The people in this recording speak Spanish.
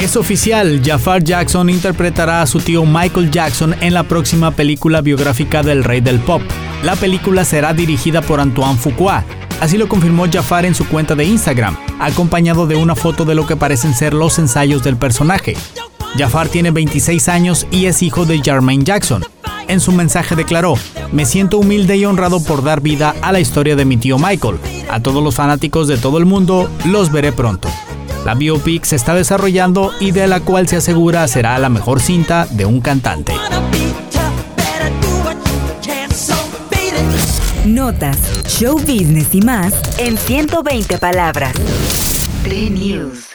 Es oficial, Jafar Jackson interpretará a su tío Michael Jackson en la próxima película biográfica del rey del pop. La película será dirigida por Antoine Fuqua, así lo confirmó Jafar en su cuenta de Instagram, acompañado de una foto de lo que parecen ser los ensayos del personaje. Jafar tiene 26 años y es hijo de Jermaine Jackson. En su mensaje declaró, me siento humilde y honrado por dar vida a la historia de mi tío Michael. A todos los fanáticos de todo el mundo, los veré pronto. La biopic se está desarrollando y de la cual se asegura será la mejor cinta de un cantante. Notas, show business y más en 120 palabras. News.